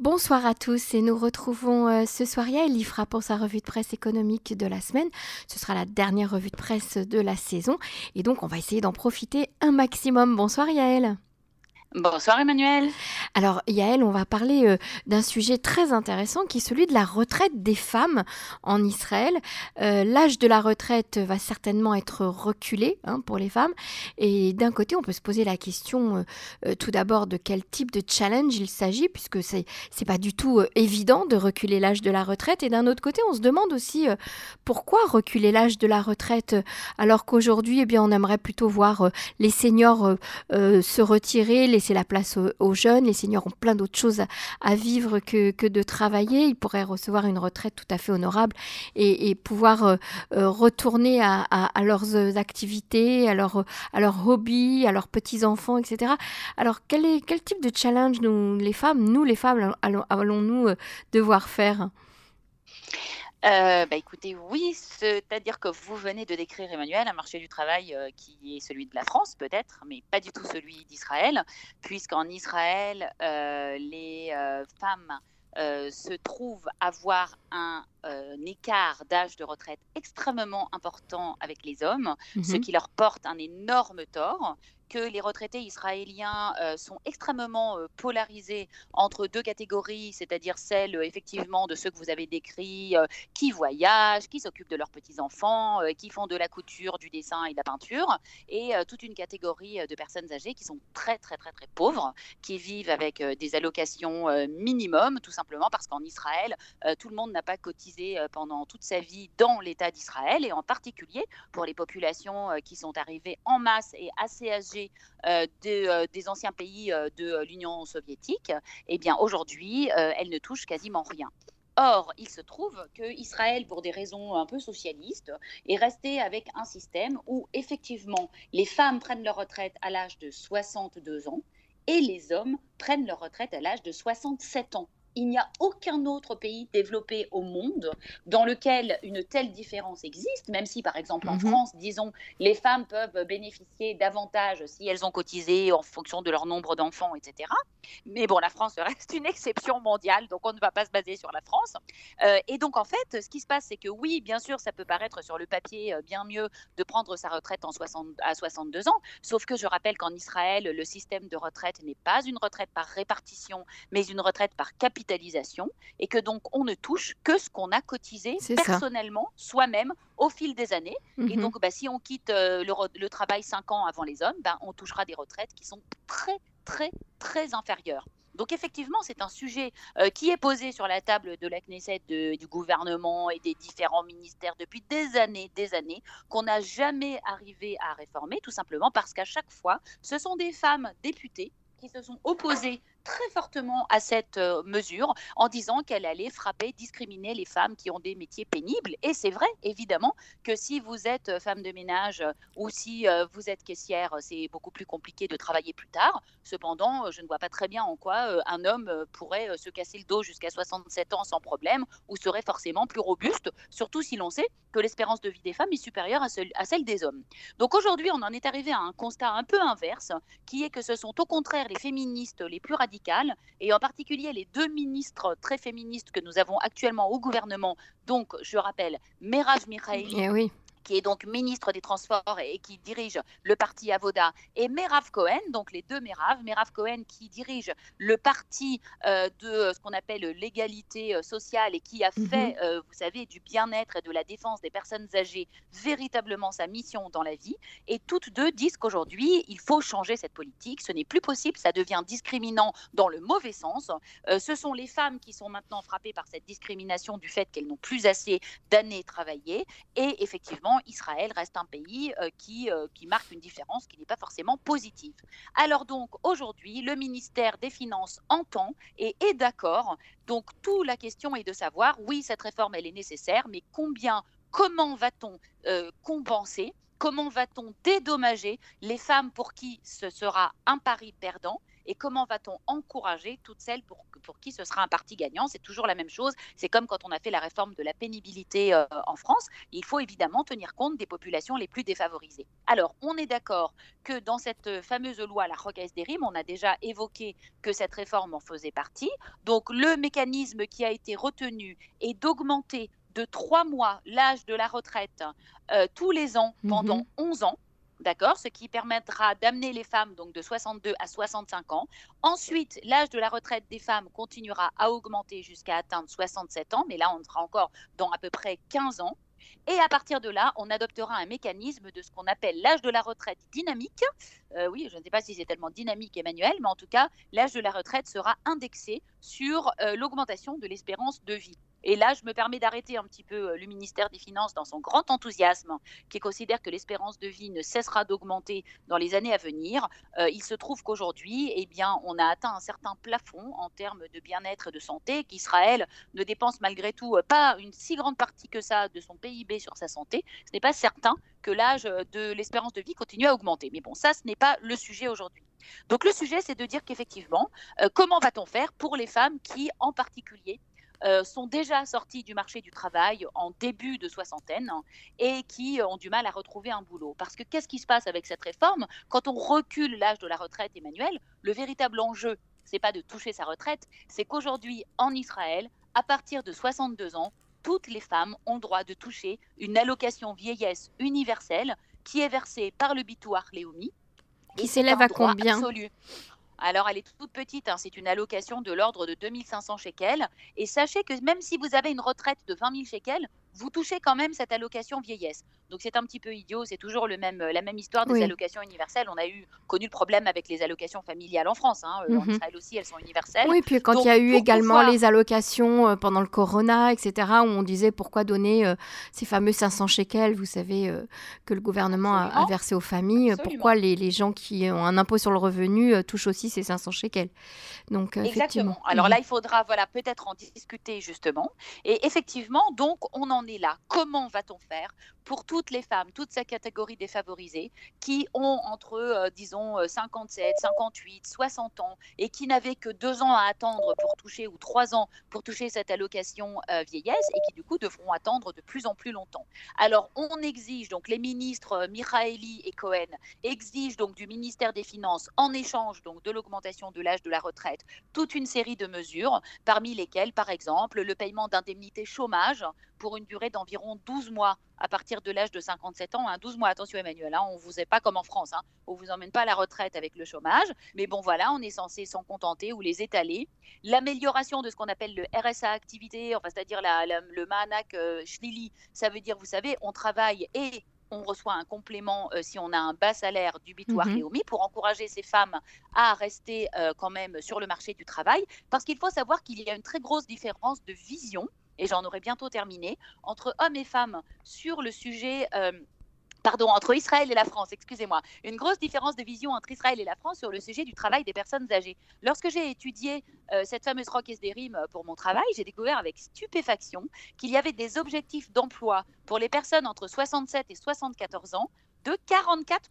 Bonsoir à tous et nous retrouvons euh, ce soir Yael Ifra pour sa revue de presse économique de la semaine. Ce sera la dernière revue de presse de la saison et donc on va essayer d'en profiter un maximum. Bonsoir Yael. Bonsoir Emmanuel. Alors Yael, on va parler euh, d'un sujet très intéressant qui est celui de la retraite des femmes en Israël. Euh, l'âge de la retraite va certainement être reculé hein, pour les femmes. Et d'un côté, on peut se poser la question euh, tout d'abord de quel type de challenge il s'agit, puisque c'est c'est pas du tout évident de reculer l'âge de la retraite. Et d'un autre côté, on se demande aussi pourquoi reculer l'âge de la retraite alors qu'aujourd'hui, eh on aimerait plutôt voir les seniors se retirer, laisser la place aux, jeunes. Les seniors ont plein d'autres choses à, vivre que, de travailler. Ils pourraient recevoir une retraite tout à fait honorable et, pouvoir euh, euh, retourner à, leurs activités, à, leur, à leurs hobbies, à leurs petits-enfants, etc. Alors, quel, est, quel type de challenge nous, les femmes, nous les femmes, allons-nous euh, devoir faire? Euh, bah écoutez, oui, c'est-à-dire que vous venez de décrire, Emmanuel, un marché du travail euh, qui est celui de la France, peut-être, mais pas du tout celui d'Israël, puisqu'en Israël, euh, les femmes se trouvent avoir un, écart d'âge de retraite extrêmement important avec les hommes, ce mmh qui leur porte un énorme tort, que les retraités israéliens euh, sont extrêmement euh, polarisés entre deux catégories, c'est-à-dire celle euh, effectivement de ceux que vous avez décrits, qui voyagent, qui s'occupent de leurs petits-enfants, qui font de la couture, du dessin et de la peinture, et toute une catégorie de personnes âgées qui sont très très très très pauvres, qui vivent avec des allocations minimum, tout simplement parce qu'en Israël, tout le monde n'a pas cotisé pendant toute sa vie dans l'État d'Israël, et en particulier pour les populations qui sont arrivées en masse et assez âgées euh, euh, des anciens pays euh, de l'Union soviétique, eh bien aujourd'hui, elle ne touche quasiment rien. Or, il se trouve que Israël, pour des raisons un peu socialistes, est resté avec un système où effectivement les femmes prennent leur retraite à l'âge de 62 ans et les hommes prennent leur retraite à l'âge de 67 ans il n'y a aucun autre pays développé au monde dans lequel une telle différence existe, même si par exemple en mhm. France, disons, les femmes peuvent bénéficier davantage si elles ont cotisé en fonction de leur nombre d'enfants, etc. Mais bon, la France reste une exception mondiale, donc on ne va pas se baser sur la France. Euh, et donc en fait, ce qui se passe, c'est que oui, bien sûr, ça peut paraître sur le papier euh, bien mieux de prendre sa retraite en 60, à 62 ans, sauf que je rappelle qu'en Israël, le système de retraite n'est pas une retraite par répartition, mais une retraite par capitalisation et que donc on ne touche que ce qu'on a cotisé personnellement soi-même au fil des années. Et mhm. donc bah, si on quitte euh, le, travail 5 ans avant les hommes, bah, on touchera des retraites qui sont très très très inférieures. Donc effectivement, c'est un sujet euh, qui est posé sur la table de la Knesset, du gouvernement et des différents ministères depuis des années, des années, qu'on n'a jamais arrivé à réformer, tout simplement parce qu'à chaque fois, ce sont des femmes députées qui se sont opposées très fortement à cette euh, mesure en disant qu'elle allait frapper, discriminer les femmes qui ont des métiers pénibles. Et c'est vrai, évidemment, que si vous êtes euh, femme de ménage euh, ou si vous êtes caissière, c'est beaucoup plus compliqué de travailler plus tard. Cependant, je ne vois pas très bien en quoi un homme pourrait se casser le dos jusqu'à 67 ans sans problème ou serait forcément plus robuste, surtout si l'on sait que l'espérance de vie des femmes est supérieure à, à celle des hommes. Donc aujourd'hui, on en est arrivé à un constat un peu inverse, qui est que ce sont au contraire les féministes les plus radicales et en particulier les deux ministres très féministes que nous avons actuellement au gouvernement, donc je rappelle Meraj Mikhail eh oui qui est donc ministre des Transports et qui dirige le parti Avoda, et Merav Cohen, donc les deux Merav, Merav Cohen qui dirige le parti euh, de ce qu'on appelle l'égalité euh, sociale et qui a mhm. fait, euh, vous savez, du bien-être et de la défense des personnes âgées véritablement sa mission dans la vie. Et toutes deux disent qu'aujourd'hui, il faut changer cette politique. Ce n'est plus possible, ça devient discriminant dans le mauvais sens. ce sont les femmes qui sont maintenant frappées par cette discrimination du fait qu'elles n'ont plus assez d'années travaillées. Et effectivement, Israël reste un pays euh, qui, euh, qui marque une différence qui n'est pas forcément positive. Alors donc, aujourd'hui, le ministère des Finances entend et est d'accord. Donc, toute la question est de savoir, oui, cette réforme, elle est nécessaire, mais combien, comment va-t-on euh, compenser Comment va-t-on dédommager les femmes pour qui ce sera un pari perdant et comment va-t-on encourager toutes celles pour, pour qui ce sera un parti gagnant? C'est toujours la même chose. C'est comme quand on a fait la réforme de la pénibilité euh, en France. Il faut évidemment tenir compte des populations les plus défavorisées. Alors, on est d'accord que dans cette fameuse loi, la Rocaise des Rimes, on a déjà évoqué que cette réforme en faisait partie. Donc, le mécanisme qui a été retenu est d'augmenter de trois mois l'âge de la retraite euh, tous les ans pendant 11 mhm. ans. D'accord Ce qui permettra d'amener les femmes donc de 62 à 65 ans. Ensuite, l'âge de la retraite des femmes continuera à augmenter jusqu'à atteindre 67 ans, mais là, on sera encore dans à peu près 15 ans. Et à partir de là, on adoptera un mécanisme de ce qu'on appelle l'âge de la retraite dynamique. Euh, oui, je ne sais pas si c'est tellement dynamique, Emmanuel, mais en tout cas, l'âge de la retraite sera indexé sur euh, l'augmentation de l'espérance de vie. Et là, je me permets d'arrêter un petit peu euh, le ministère des Finances dans son grand enthousiasme, qui considère que l'espérance de vie ne cessera d'augmenter dans les années à venir. Euh, il se trouve qu'aujourd'hui, eh bien, on a atteint un certain plafond en termes de bien-être et de santé, qu'Israël ne dépense malgré tout euh, pas une si grande partie que ça de son PIB sur sa santé. Ce n'est pas certain que l'âge de l'espérance de vie continue à augmenter. Mais bon, ça, ce n'est pas le sujet aujourd'hui. Donc le sujet, c'est de dire qu'effectivement, comment va-t-on faire pour les femmes qui, en particulier, euh, sont déjà sortis du marché du travail en début de soixantaine et qui ont du mal à retrouver un boulot. Parce que qu'est-ce qui se passe avec cette réforme? Quand on recule l'âge de la retraite, Emmanuel, le véritable enjeu, c'est pas de toucher sa retraite, c'est qu'aujourd'hui, en Israël, à partir de 62 ans, toutes les femmes ont le droit de toucher une allocation vieillesse universelle qui est versée par le bitoire Léomi. Qui s'élève à combien? Alors, elle est toute petite, hein, c'est une allocation de l'ordre de 2500 shekels. Et sachez que même si vous avez une retraite de 20 000 shekels, vous touchez quand même cette allocation vieillesse. Donc c'est un petit peu idiot, c'est toujours le même, la même histoire des allocations universelles. On a eu connu le problème avec les allocations familiales en France. Hein. Euh, en mhm. Israël aussi, elles sont universelles. Oui, puis quand il y a eu également les allocations euh, pendant le corona, etc., où on disait pourquoi donner euh, ces fameux 500 shekels, vous savez, que le gouvernement a, versé aux familles, pourquoi les, les, gens qui ont un impôt sur le revenu touchent aussi ces 500 shekels. Donc, Exactement. Alors mhm. là, il faudra voilà, peut-être en discuter justement. Et effectivement, donc, on en là. Comment va-t-on faire pour toutes les femmes, toute sa catégorie défavorisée, qui ont entre, euh, disons, 57, 58, 60 ans et qui n'avaient que deux ans à attendre pour toucher, ou trois ans pour toucher cette allocation euh, vieillesse et qui du coup devront attendre de plus en plus longtemps. Alors on exige, donc les ministres euh, Michaeli et Cohen exigent donc du ministère des Finances en échange donc de l'augmentation de l'âge de la retraite toute une série de mesures, parmi lesquelles par exemple le paiement d'indemnités chômage pour une durée d'environ 12 mois à partir de l'âge de 57 ans. 12 hein. mois, attention Emmanuel, hein, on ne vous est pas comme en France, hein, on ne vous emmène pas à la retraite avec le chômage, mais bon voilà, on est censé s'en contenter ou les étaler. L'amélioration de ce qu'on appelle le RSA activité, enfin, c'est-à-dire le Mahanak euh, ça veut dire, vous savez, on travaille et on reçoit un complément euh, si on a un bas salaire du bitoire mmh pour encourager ces femmes à rester euh, quand même sur le marché du travail. Parce qu'il faut savoir qu'il y a une très grosse différence de vision et j'en aurai bientôt terminé, entre hommes et femmes sur le sujet. Euh, pardon, entre Israël et la France, excusez-moi, une grosse différence de vision entre Israël et la France sur le sujet du travail des personnes âgées. Lorsque j'ai étudié euh, cette fameuse rock des rimes euh, pour mon travail, j'ai découvert avec stupéfaction qu'il y avait des objectifs d'emploi pour les personnes entre 67 et 74 ans de 44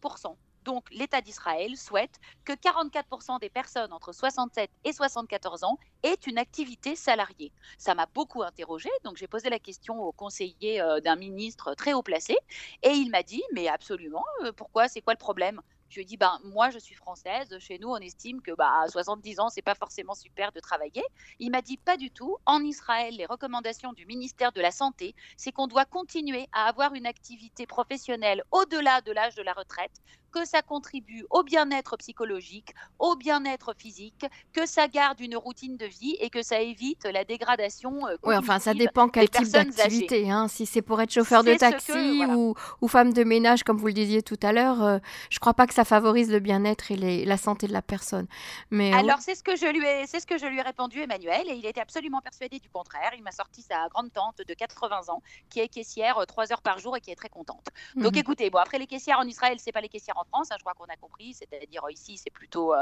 donc, l'État d'Israël souhaite que 44% des personnes entre 67 et 74 ans aient une activité salariée. Ça m'a beaucoup interrogée, donc j'ai posé la question au conseiller euh, d'un ministre très haut placé, et il m'a dit, mais absolument, euh, pourquoi, c'est quoi le problème? Je lui ai dit, ben, moi, je suis française. Chez nous, on estime que bah, à 70 ans, c'est pas forcément super de travailler. Il m'a dit, pas du tout. En Israël, les recommandations du ministère de la Santé, c'est qu'on doit continuer à avoir une activité professionnelle au-delà de l'âge de la retraite que ça contribue au bien-être psychologique, au bien-être physique, que ça garde une routine de vie et que ça évite la dégradation. Euh, oui, enfin, ça dépend quel type d'activité. Hein. Si c'est pour être chauffeur de taxi ou, ou, femme de ménage, comme vous le disiez tout à l'heure, euh, je ne crois pas que ça favorise le bien-être et la santé de la personne. Mais euh, alors, c'est ce que je lui ai, c'est ce que je lui ai répondu, Emmanuel, et il était absolument persuadé du contraire. Il m'a sorti sa grande tante de 80 ans qui est caissière trois heures par jour et qui est très contente. Donc, mhm. écoutez, bon, après les caissières en Israël, c'est pas les caissières en France, hein, je crois qu'on a compris, c'est-à-dire ici, c'est plutôt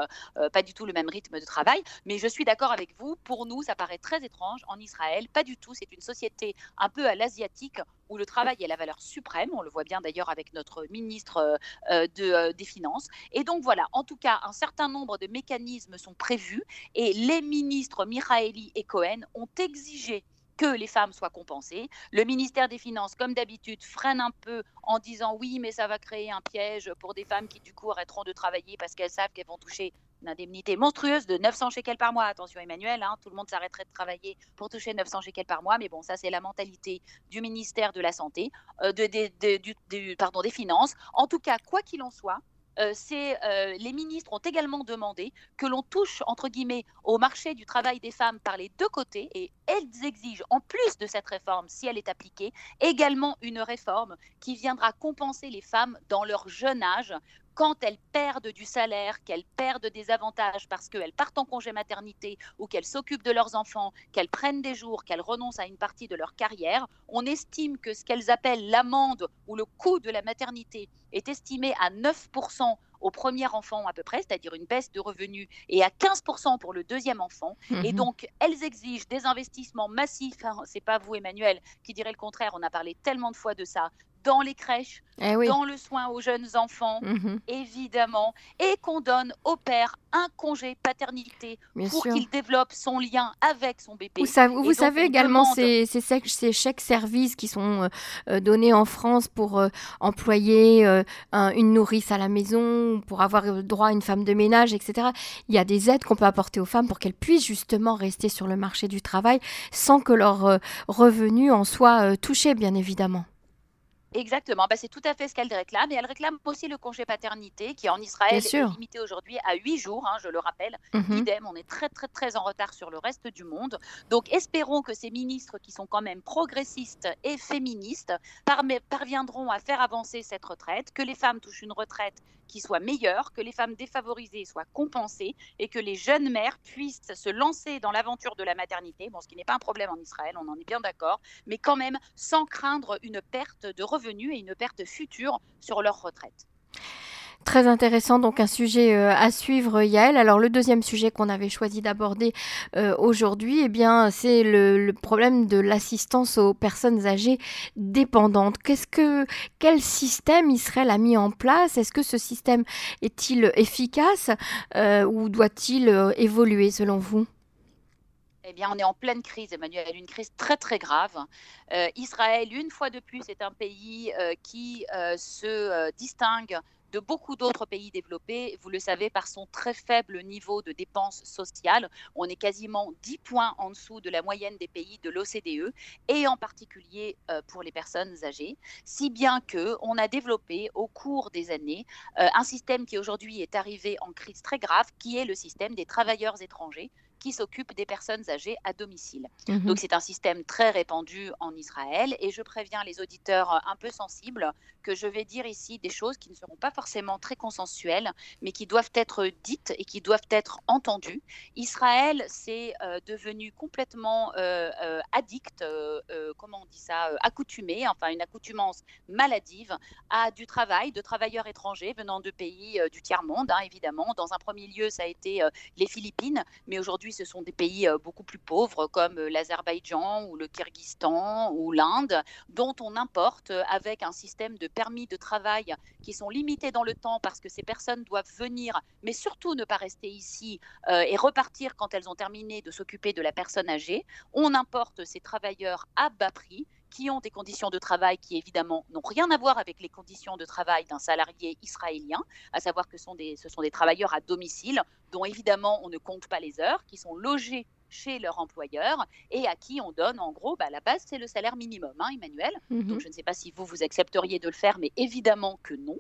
pas du tout le même rythme de travail. Mais je suis d'accord avec vous, pour nous, ça paraît très étrange. En Israël, pas du tout. C'est une société un peu à l'asiatique où le travail est la valeur suprême. On le voit bien d'ailleurs avec notre ministre de, des Finances. Et donc voilà, en tout cas, un certain nombre de mécanismes sont prévus et les ministres Michaeli et Cohen ont exigé que les femmes soient compensées. Le ministère des Finances, comme d'habitude, freine un peu en disant oui, mais ça va créer un piège pour des femmes qui, du coup, arrêteront de travailler parce qu'elles savent qu'elles vont toucher une indemnité monstrueuse de 900 shekels par mois. Attention, Emmanuel, hein, tout le monde s'arrêterait de travailler pour toucher 900 shekels par mois. Mais bon, ça, c'est la mentalité du ministère de la Santé, euh, de, pardon, des Finances. En tout cas, quoi qu'il en soit, euh, euh, les ministres ont également demandé que l'on touche, entre guillemets, au marché du travail des femmes par les deux côtés et elles exigent, en plus de cette réforme, si elle est appliquée, également une réforme qui viendra compenser les femmes dans leur jeune âge quand elles perdent du salaire, qu'elles perdent des avantages parce qu'elles partent en congé maternité ou qu'elles s'occupent de leurs enfants, qu'elles prennent des jours, qu'elles renoncent à une partie de leur carrière, on estime que ce qu'elles appellent l'amende ou le coût de la maternité est estimé à 9% au premier enfant à peu près, c'est-à-dire une baisse de revenus, et à 15% pour le deuxième enfant. Et mhm. donc, elles exigent des investissements massifs. Hein, c'est pas vous, Emmanuel, qui dirait le contraire. On a parlé tellement de fois de ça dans les crèches, eh dans le soin aux jeunes enfants, mhm. évidemment, et qu'on donne au père un congé paternité pour qu'il développe son lien avec son bébé. Vous, savez, vous savez également ces, ces, chèques services qui sont euh, euh, donnés en France pour euh, employer une nourrice à la maison, pour avoir droit à une femme de ménage, etc. Il y a des aides qu'on peut apporter aux femmes pour qu'elles puissent justement rester sur le marché du travail sans que leurs revenus en soient touchés, bien évidemment. Exactement, bah, c'est tout à fait ce qu'elle réclame. Et elle réclame aussi le congé paternité qui en Israël est limité aujourd'hui à 8 jours, hein, je le rappelle. Mhm. Idem, on est très très très en retard sur le reste du monde. Donc espérons que ces ministres qui sont quand même progressistes et féministes parviendront à faire avancer cette retraite, que les femmes touchent une retraite qui soit meilleure, que les femmes défavorisées soient compensées et que les jeunes mères puissent se lancer dans l'aventure de la maternité, bon, ce qui n'est pas un problème en Israël, on en est bien d'accord, mais quand même sans craindre une perte de revenus et une perte future sur leur retraite. Très intéressant, donc un sujet euh, à suivre, Yael. Alors le deuxième sujet qu'on avait choisi d'aborder euh, aujourd'hui, eh bien, c'est le, problème de l'assistance aux personnes âgées dépendantes. Qu'est-ce que quel système Israël a mis en place? Est-ce que ce système est-il efficace euh, ou doit-il évoluer selon vous? Eh bien, on est en pleine crise, Emmanuel, une crise très très grave. Israël, une fois de plus, est un pays qui se distingue de beaucoup d'autres pays développés, vous le savez, par son très faible niveau de dépenses sociales. On est quasiment 10 points en dessous de la moyenne des pays de l'OCDE, et en particulier pour les personnes âgées, si bien que on a développé au cours des années un système qui aujourd'hui est arrivé en crise très grave, qui est le système des travailleurs étrangers qui s'occupe des personnes âgées à domicile. Mhm. Donc c'est un système très répandu en Israël et je préviens les auditeurs euh, un peu sensibles que je vais dire ici des choses qui ne seront pas forcément très consensuelles, mais qui doivent être dites et qui doivent être entendues. Israël, c'est euh, devenu complètement euh, addict, comment on dit ça, accoutumé, enfin une accoutumance maladive à du travail de travailleurs étrangers venant de pays du tiers-monde, hein, évidemment. Dans un premier lieu, ça a été les Philippines, mais aujourd'hui, ce sont des pays euh, beaucoup plus pauvres comme euh, l'Azerbaïdjan ou le Kyrgyzstan ou l'Inde, dont on importe euh, avec un système de permis de travail qui sont limités dans le temps parce que ces personnes doivent venir, mais surtout ne pas rester ici et repartir quand elles ont terminé de s'occuper de la personne âgée. On importe ces travailleurs à bas prix qui ont des conditions de travail qui évidemment n'ont rien à voir avec les conditions de travail d'un salarié israélien, à savoir que ce sont des travailleurs à domicile dont évidemment on ne compte pas les heures, qui sont logés chez leur employeur et à qui on donne en gros, bah, la base c'est le salaire minimum, hein, Emmanuel. Mhm. Donc je ne sais pas si vous, vous accepteriez de le faire, mais évidemment que non.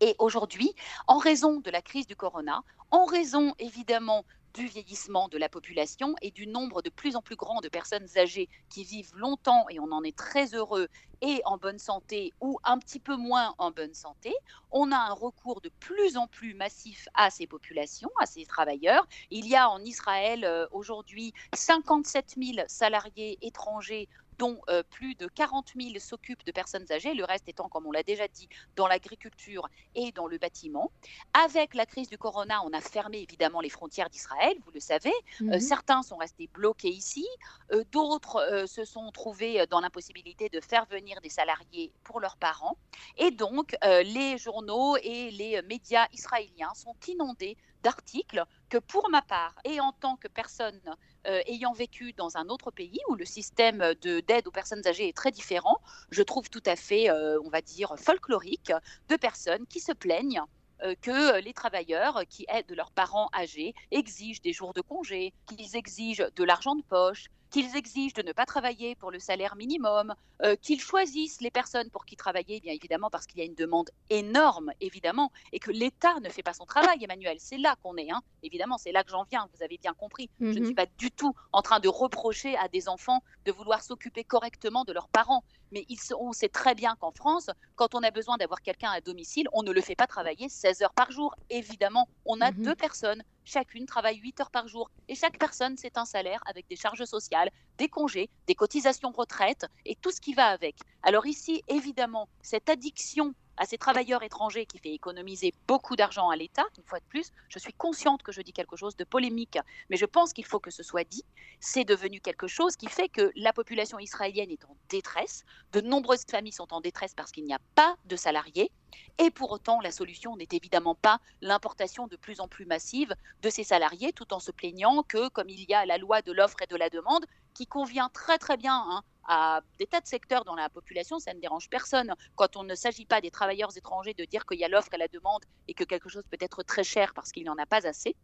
Et aujourd'hui, en raison de la crise du corona, en raison évidemment du vieillissement de la population et du nombre de plus en plus grand de personnes âgées qui vivent longtemps, et on en est très heureux, et en bonne santé ou un petit peu moins en bonne santé, on a un recours de plus en plus massif à ces populations, à ces travailleurs. Il y a en Israël euh, aujourd'hui 57 000 salariés étrangers dont euh, plus de 40 000 s'occupent de personnes âgées, le reste étant, comme on l'a déjà dit, dans l'agriculture et dans le bâtiment. Avec la crise du corona, on a fermé évidemment les frontières d'Israël, vous le savez. Euh, mhm. certains sont restés bloqués ici, euh, d'autres se sont trouvés dans l'impossibilité de faire venir des salariés pour leurs parents. Et donc, les journaux et les médias israéliens sont inondés d'articles que pour ma part, et en tant que personne euh, ayant vécu dans un autre pays où le système d'aide aux personnes âgées est très différent, je trouve tout à fait, euh, on va dire, folklorique de personnes qui se plaignent euh, que les travailleurs qui aident leurs parents âgés exigent des jours de congé, qu'ils exigent de l'argent de poche, qu'ils exigent de ne pas travailler pour le salaire minimum, euh, qu'ils choisissent les personnes pour qui travailler, bien évidemment parce qu'il y a une demande énorme, évidemment, et que l'État ne fait pas son travail, Emmanuel. C'est là qu'on est, hein. évidemment, c'est là que j'en viens, vous avez bien compris. Je ne mhm. suis pas du tout en train de reprocher à des enfants de vouloir s'occuper correctement de leurs parents, mais on sait très bien qu'en France, quand on a besoin d'avoir quelqu'un à domicile, on ne le fait pas travailler 16 heures par jour. Évidemment, on a mhm. deux personnes chacune travaille 8 heures par jour et chaque personne, c'est un salaire avec des charges sociales, des congés, des cotisations retraite et tout ce qui va avec. Alors ici, évidemment, cette addiction à ces travailleurs étrangers qui fait économiser beaucoup d'argent à l'État, une fois de plus, je suis consciente que je dis quelque chose de polémique, mais je pense qu'il faut que ce soit dit. C'est devenu quelque chose qui fait que la population israélienne est en détresse, de nombreuses familles sont en détresse parce qu'il n'y a pas de salariés, et pour autant, la solution n'est évidemment pas l'importation de plus en plus massive de ces salariés, tout en se plaignant que, comme il y a la loi de l'offre et de la demande, qui convient très très bien hein, à des tas de secteurs dans la population, ça ne dérange personne. Quand on ne s'agit pas des travailleurs étrangers de dire qu'il y a l'offre et la demande et que quelque chose peut être très cher parce qu'il n'y en a pas assez,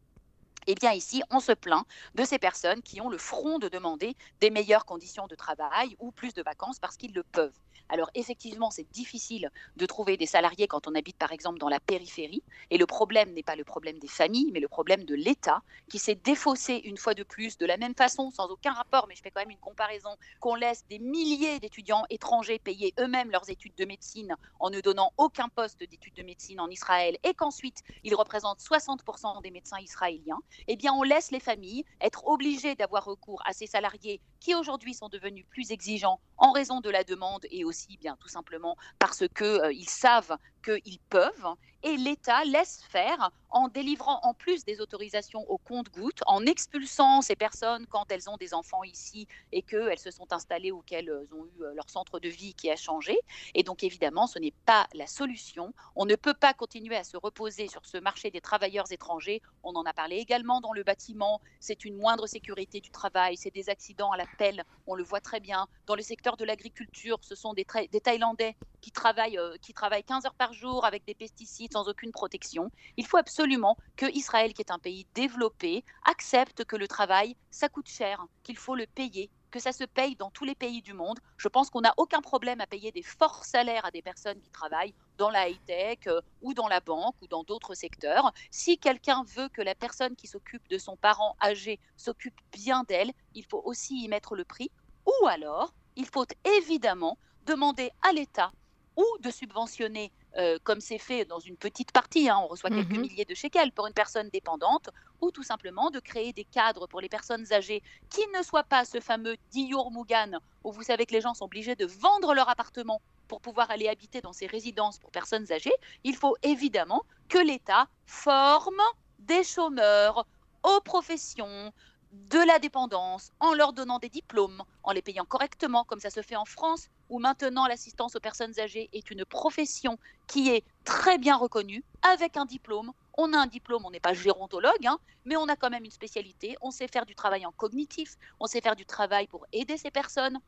eh bien ici, on se plaint de ces personnes qui ont le front de demander des meilleures conditions de travail ou plus de vacances parce qu'ils le peuvent. Alors effectivement, c'est difficile de trouver des salariés quand on habite par exemple dans la périphérie. Et le problème n'est pas le problème des familles, mais le problème de l'État qui s'est défaussé une fois de plus de la même façon, sans aucun rapport, mais je fais quand même une comparaison, qu'on laisse des milliers d'étudiants étrangers payer eux-mêmes leurs études de médecine en ne donnant aucun poste d'études de médecine en Israël et qu'ensuite ils représentent 60% des médecins israéliens eh bien, on laisse les familles être obligées d'avoir recours à ces salariés qui aujourd'hui sont devenus plus exigeants en raison de la demande et aussi bien tout simplement parce qu'ils euh, savent qu'ils peuvent et l'État laisse faire en délivrant en plus des autorisations au compte-gouttes, en expulsant ces personnes quand elles ont des enfants ici et qu'elles se sont installées ou qu'elles ont eu euh, leur centre de vie qui a changé. Et donc évidemment, ce n'est pas la solution. On ne peut pas continuer à se reposer sur ce marché des travailleurs étrangers. On en a parlé également dans le bâtiment. C'est une moindre sécurité du travail, c'est des accidents à la pelle, on le voit très bien. Dans le secteur de l'agriculture, ce sont des, des Thaïlandais qui travaillent, euh, qui travaillent 15 heures par jour avec des pesticides sans aucune protection. Il faut absolument que Israël, qui est un pays développé, accepte que le travail, ça coûte cher, qu'il faut le payer que ça se paye dans tous les pays du monde. Je pense qu'on n'a aucun problème à payer des forts salaires à des personnes qui travaillent dans la high-tech euh, ou dans la banque ou dans d'autres secteurs. Si quelqu'un veut que la personne qui s'occupe de son parent âgé s'occupe bien d'elle, il faut aussi y mettre le prix. Ou alors, il faut évidemment demander à l'État ou de subventionner, euh, comme c'est fait dans une petite partie, hein, on reçoit quelques mhm. milliers de shekels pour une personne dépendante, ou tout simplement de créer des cadres pour les personnes âgées qui ne soient pas ce fameux Dior Mugan, où vous savez que les gens sont obligés de vendre leur appartement pour pouvoir aller habiter dans ces résidences pour personnes âgées. Il faut évidemment que l'État forme des chômeurs aux professions, de la dépendance en leur donnant des diplômes, en les payant correctement, comme ça se fait en France, où maintenant l'assistance aux personnes âgées est une profession qui est très bien reconnue, avec un diplôme. On a un diplôme, on n'est pas gérontologue, hein, mais on a quand même une spécialité, on sait faire du travail en cognitif, on sait faire du travail pour aider ces personnes,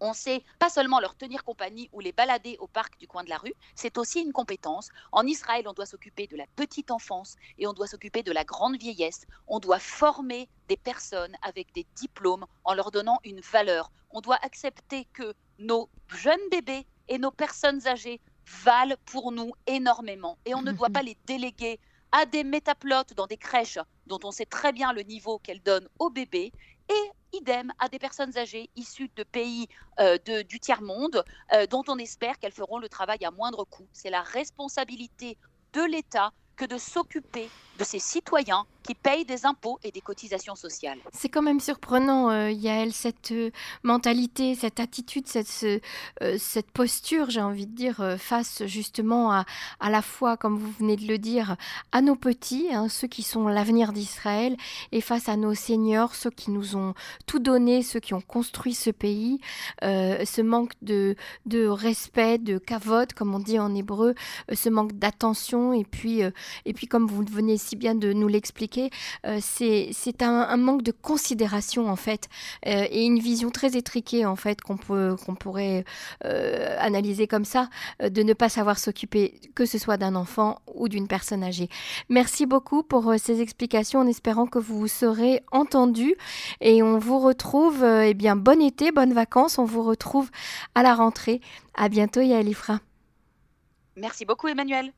on sait pas seulement leur tenir compagnie ou les balader au parc du coin de la rue, c'est aussi une compétence. En Israël, on doit s'occuper de la petite enfance et on doit s'occuper de la grande vieillesse. On doit former des personnes avec des diplômes en leur donnant une valeur. On doit accepter que nos jeunes bébés et nos personnes âgées valent pour nous énormément et on ne doit pas les déléguer à des métaplotes dans des crèches dont on sait très bien le niveau qu'elles donnent aux bébés et idem à des personnes âgées issues de pays euh, du tiers-monde euh, dont on espère qu'elles feront le travail à moindre coût. C'est la responsabilité de l'État que de s'occuper de ses citoyens qui payent des impôts et des cotisations sociales. C'est quand même surprenant, euh, Yael, cette euh, mentalité, cette attitude, cette, euh, cette posture, j'ai envie de dire, face justement à, à la fois, comme vous venez de le dire, à nos petits, hein, ceux qui sont l'avenir d'Israël, et face à nos seigneurs, ceux qui nous ont tout donné, ceux qui ont construit ce pays, ce manque de, de respect, de kavod, comme on dit en hébreu, ce manque d'attention, et puis, et puis comme vous venez si bien de nous l'expliquer, euh, c'est un, manque de considération en fait, euh, et une vision très étriquée en fait qu'on pourrait euh, analyser comme ça, de ne pas savoir s'occuper que ce soit d'un enfant ou d'une personne âgée. Merci beaucoup pour ces explications en espérant que vous serez entendu et on vous retrouve, eh bien, bon été, bonnes vacances, on vous retrouve à la rentrée. À bientôt Yael Ifra. Merci beaucoup Emmanuel.